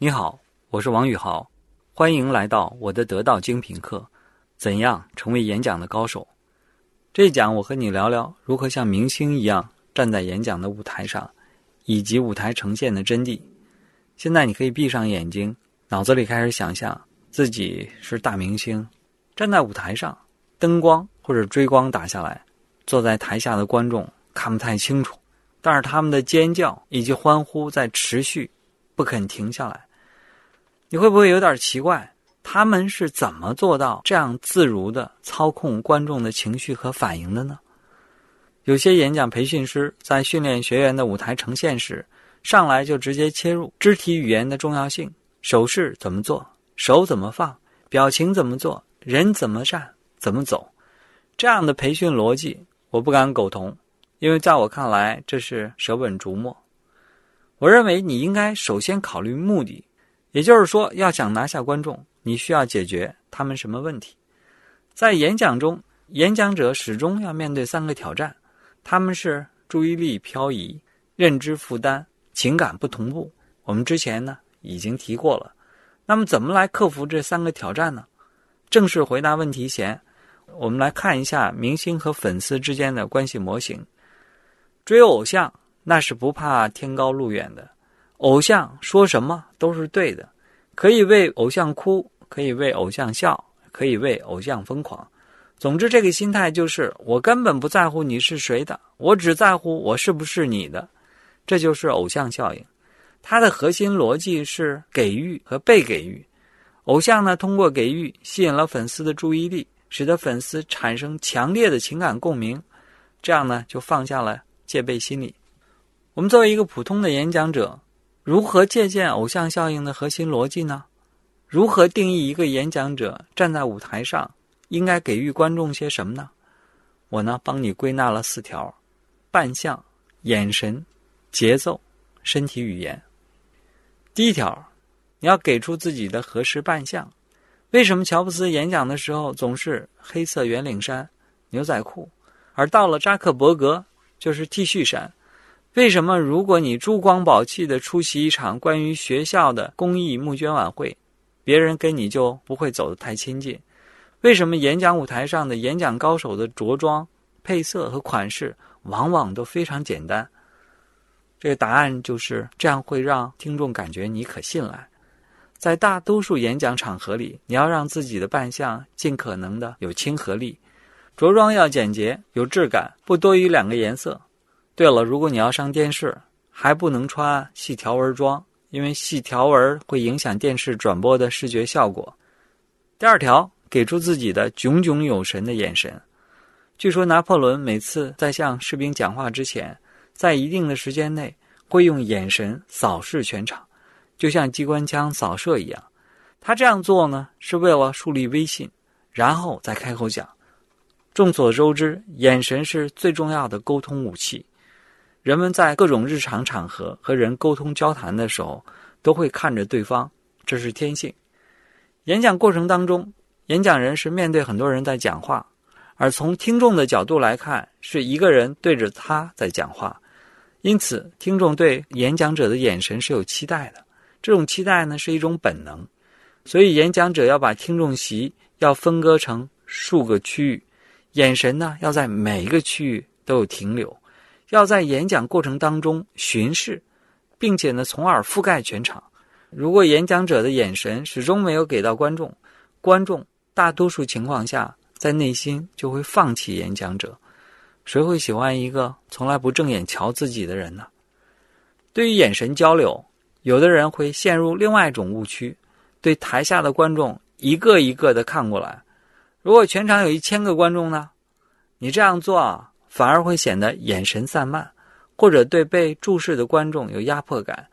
你好，我是王宇豪，欢迎来到我的得道精品课，怎样成为演讲的高手？这一讲我和你聊聊如何像明星一样站在演讲的舞台上，以及舞台呈现的真谛。现在你可以闭上眼睛，脑子里开始想象自己是大明星，站在舞台上，灯光或者追光打下来，坐在台下的观众看不太清楚，但是他们的尖叫以及欢呼在持续，不肯停下来。你会不会有点奇怪？他们是怎么做到这样自如的操控观众的情绪和反应的呢？有些演讲培训师在训练学员的舞台呈现时，上来就直接切入肢体语言的重要性：手势怎么做，手怎么放，表情怎么做，人怎么站，怎么走。这样的培训逻辑，我不敢苟同，因为在我看来，这是舍本逐末。我认为你应该首先考虑目的。也就是说，要想拿下观众，你需要解决他们什么问题？在演讲中，演讲者始终要面对三个挑战，他们是注意力漂移、认知负担、情感不同步。我们之前呢已经提过了。那么，怎么来克服这三个挑战呢？正式回答问题前，我们来看一下明星和粉丝之间的关系模型。追偶像那是不怕天高路远的。偶像说什么都是对的，可以为偶像哭，可以为偶像笑，可以为偶像疯狂。总之，这个心态就是我根本不在乎你是谁的，我只在乎我是不是你的。这就是偶像效应，它的核心逻辑是给予和被给予。偶像呢，通过给予吸引了粉丝的注意力，使得粉丝产生强烈的情感共鸣，这样呢，就放下了戒备心理。我们作为一个普通的演讲者。如何借鉴偶像效应的核心逻辑呢？如何定义一个演讲者站在舞台上应该给予观众些什么呢？我呢，帮你归纳了四条：扮相、眼神、节奏、身体语言。第一条，你要给出自己的合适扮相。为什么乔布斯演讲的时候总是黑色圆领衫、牛仔裤，而到了扎克伯格就是 T 恤衫？为什么，如果你珠光宝气的出席一场关于学校的公益募捐晚会，别人跟你就不会走得太亲近？为什么演讲舞台上的演讲高手的着装、配色和款式往往都非常简单？这个答案就是这样会让听众感觉你可信赖。在大多数演讲场合里，你要让自己的扮相尽可能的有亲和力，着装要简洁有质感，不多于两个颜色。对了，如果你要上电视，还不能穿细条纹装，因为细条纹会影响电视转播的视觉效果。第二条，给出自己的炯炯有神的眼神。据说拿破仑每次在向士兵讲话之前，在一定的时间内会用眼神扫视全场，就像机关枪扫射一样。他这样做呢，是为了树立威信，然后再开口讲。众所周知，眼神是最重要的沟通武器。人们在各种日常场合和人沟通交谈的时候，都会看着对方，这是天性。演讲过程当中，演讲人是面对很多人在讲话，而从听众的角度来看，是一个人对着他在讲话，因此听众对演讲者的眼神是有期待的。这种期待呢是一种本能，所以演讲者要把听众席要分割成数个区域，眼神呢要在每一个区域都有停留。要在演讲过程当中巡视，并且呢，从而覆盖全场。如果演讲者的眼神始终没有给到观众，观众大多数情况下在内心就会放弃演讲者。谁会喜欢一个从来不正眼瞧自己的人呢？对于眼神交流，有的人会陷入另外一种误区，对台下的观众一个一个的看过来。如果全场有一千个观众呢？你这样做啊？反而会显得眼神散漫，或者对被注视的观众有压迫感。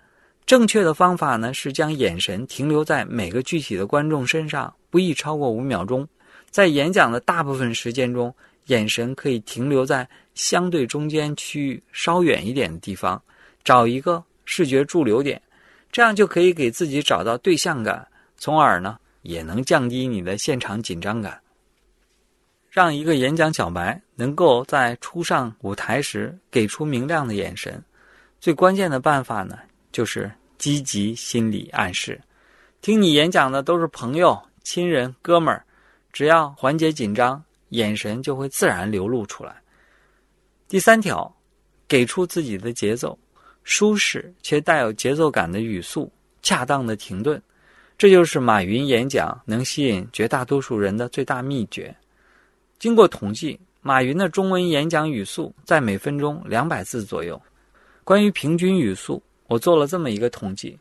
正确的方法呢是将眼神停留在每个具体的观众身上，不宜超过五秒钟。在演讲的大部分时间中，眼神可以停留在相对中间区域稍远一点的地方，找一个视觉驻留点，这样就可以给自己找到对象感，从而呢也能降低你的现场紧张感。让一个演讲小白能够在初上舞台时给出明亮的眼神，最关键的办法呢，就是积极心理暗示。听你演讲的都是朋友、亲人、哥们儿，只要缓解紧张，眼神就会自然流露出来。第三条，给出自己的节奏，舒适且带有节奏感的语速，恰当的停顿，这就是马云演讲能吸引绝大多数人的最大秘诀。经过统计，马云的中文演讲语速在每分钟两百字左右。关于平均语速，我做了这么一个统计：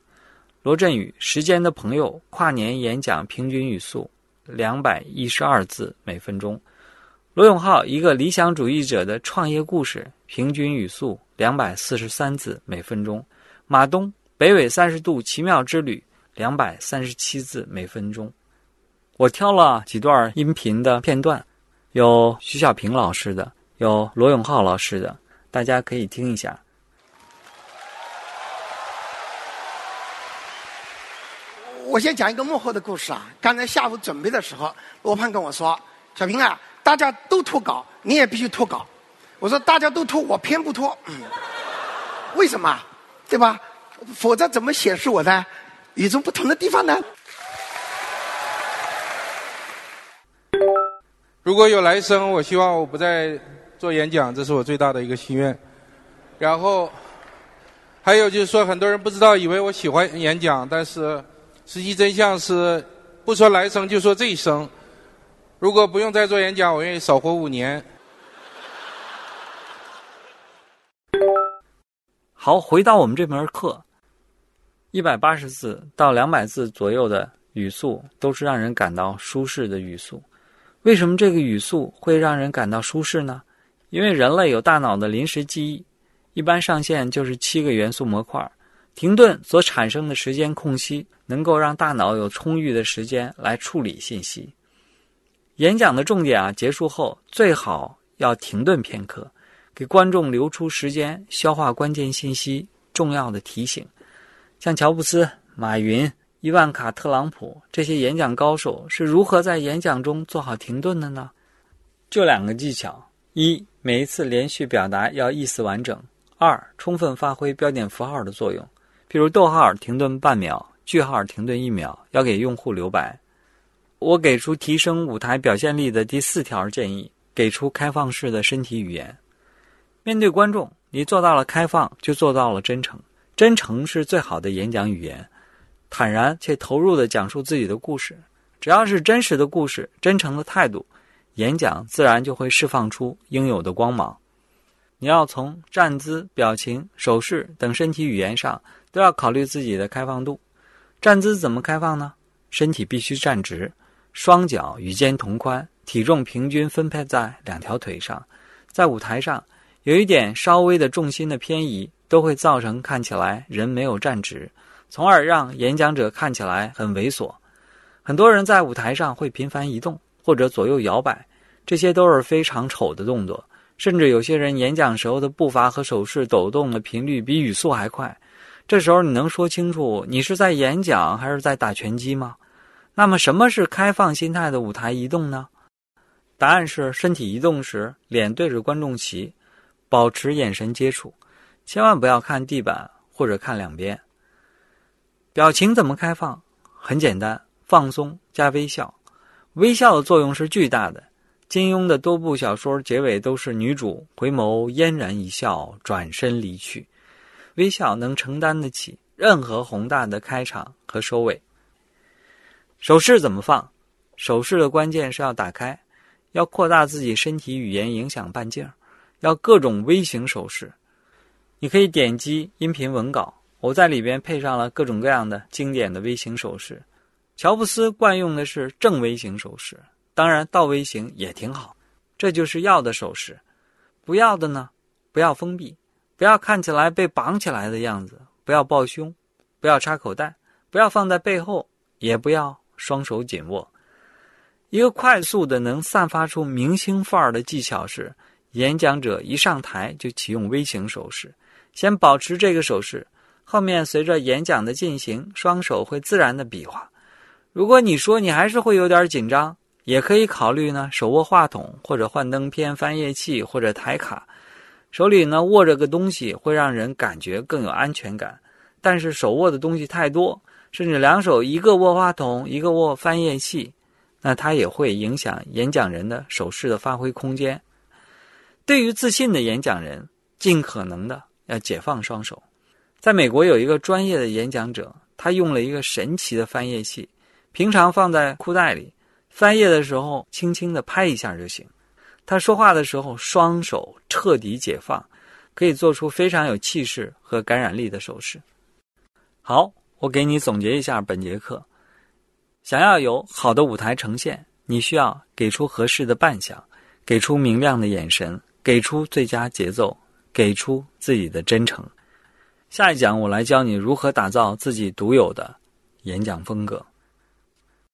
罗振宇《时间的朋友》跨年演讲平均语速两百一十二字每分钟；罗永浩《一个理想主义者的创业故事》平均语速两百四十三字每分钟；马东《北纬三十度奇妙之旅》两百三十七字每分钟。我挑了几段音频的片段，有徐小平老师的，有罗永浩老师的，大家可以听一下。我先讲一个幕后的故事啊！刚才下午准备的时候，罗胖跟我说：“小平啊，大家都脱稿，你也必须脱稿。”我说：“大家都脱，我偏不脱。”，为什么？对吧？否则怎么显示我的与众不同的地方呢？如果有来生，我希望我不再做演讲，这是我最大的一个心愿。然后还有就是说，很多人不知道，以为我喜欢演讲，但是。实际真相是，不说来生就说这一生。如果不用再做演讲，我愿意少活五年。好，回到我们这门课，一百八十字到两百字左右的语速都是让人感到舒适的语速。为什么这个语速会让人感到舒适呢？因为人类有大脑的临时记忆，一般上限就是七个元素模块。停顿所产生的时间空隙，能够让大脑有充裕的时间来处理信息。演讲的重点啊，结束后最好要停顿片刻，给观众留出时间消化关键信息、重要的提醒。像乔布斯、马云、伊万卡·特朗普这些演讲高手是如何在演讲中做好停顿的呢？就两个技巧：一，每一次连续表达要意思完整；二，充分发挥标点符号的作用。比如逗号停顿半秒，句号停顿一秒，要给用户留白。我给出提升舞台表现力的第四条建议：给出开放式的身体语言。面对观众，你做到了开放，就做到了真诚。真诚是最好的演讲语言。坦然且投入地讲述自己的故事，只要是真实的故事，真诚的态度，演讲自然就会释放出应有的光芒。你要从站姿、表情、手势等身体语言上。都要考虑自己的开放度，站姿怎么开放呢？身体必须站直，双脚与肩同宽，体重平均分配在两条腿上。在舞台上，有一点稍微的重心的偏移，都会造成看起来人没有站直，从而让演讲者看起来很猥琐。很多人在舞台上会频繁移动或者左右摇摆，这些都是非常丑的动作。甚至有些人演讲时候的步伐和手势抖动的频率比语速还快。这时候你能说清楚你是在演讲还是在打拳击吗？那么什么是开放心态的舞台移动呢？答案是身体移动时脸对着观众席，保持眼神接触，千万不要看地板或者看两边。表情怎么开放？很简单，放松加微笑。微笑的作用是巨大的。金庸的多部小说结尾都是女主回眸嫣然一笑，转身离去。微笑能承担得起任何宏大的开场和收尾。手势怎么放？手势的关键是要打开，要扩大自己身体语言影响半径，要各种微型手势。你可以点击音频文稿，我在里边配上了各种各样的经典的微型手势。乔布斯惯用的是正微型手势，当然倒微型也挺好。这就是要的手势，不要的呢？不要封闭。不要看起来被绑起来的样子，不要抱胸，不要插口袋，不要放在背后，也不要双手紧握。一个快速的能散发出明星范儿的技巧是，演讲者一上台就启用微型手势，先保持这个手势，后面随着演讲的进行，双手会自然的比划。如果你说你还是会有点紧张，也可以考虑呢，手握话筒或者幻灯片、翻页器或者台卡。手里呢握着个东西，会让人感觉更有安全感。但是手握的东西太多，甚至两手一个握话筒，一个握翻页器，那它也会影响演讲人的手势的发挥空间。对于自信的演讲人，尽可能的要解放双手。在美国有一个专业的演讲者，他用了一个神奇的翻页器，平常放在裤袋里，翻页的时候轻轻的拍一下就行。他说话的时候，双手彻底解放，可以做出非常有气势和感染力的手势。好，我给你总结一下本节课：想要有好的舞台呈现，你需要给出合适的扮相，给出明亮的眼神，给出最佳节奏，给出自己的真诚。下一讲我来教你如何打造自己独有的演讲风格。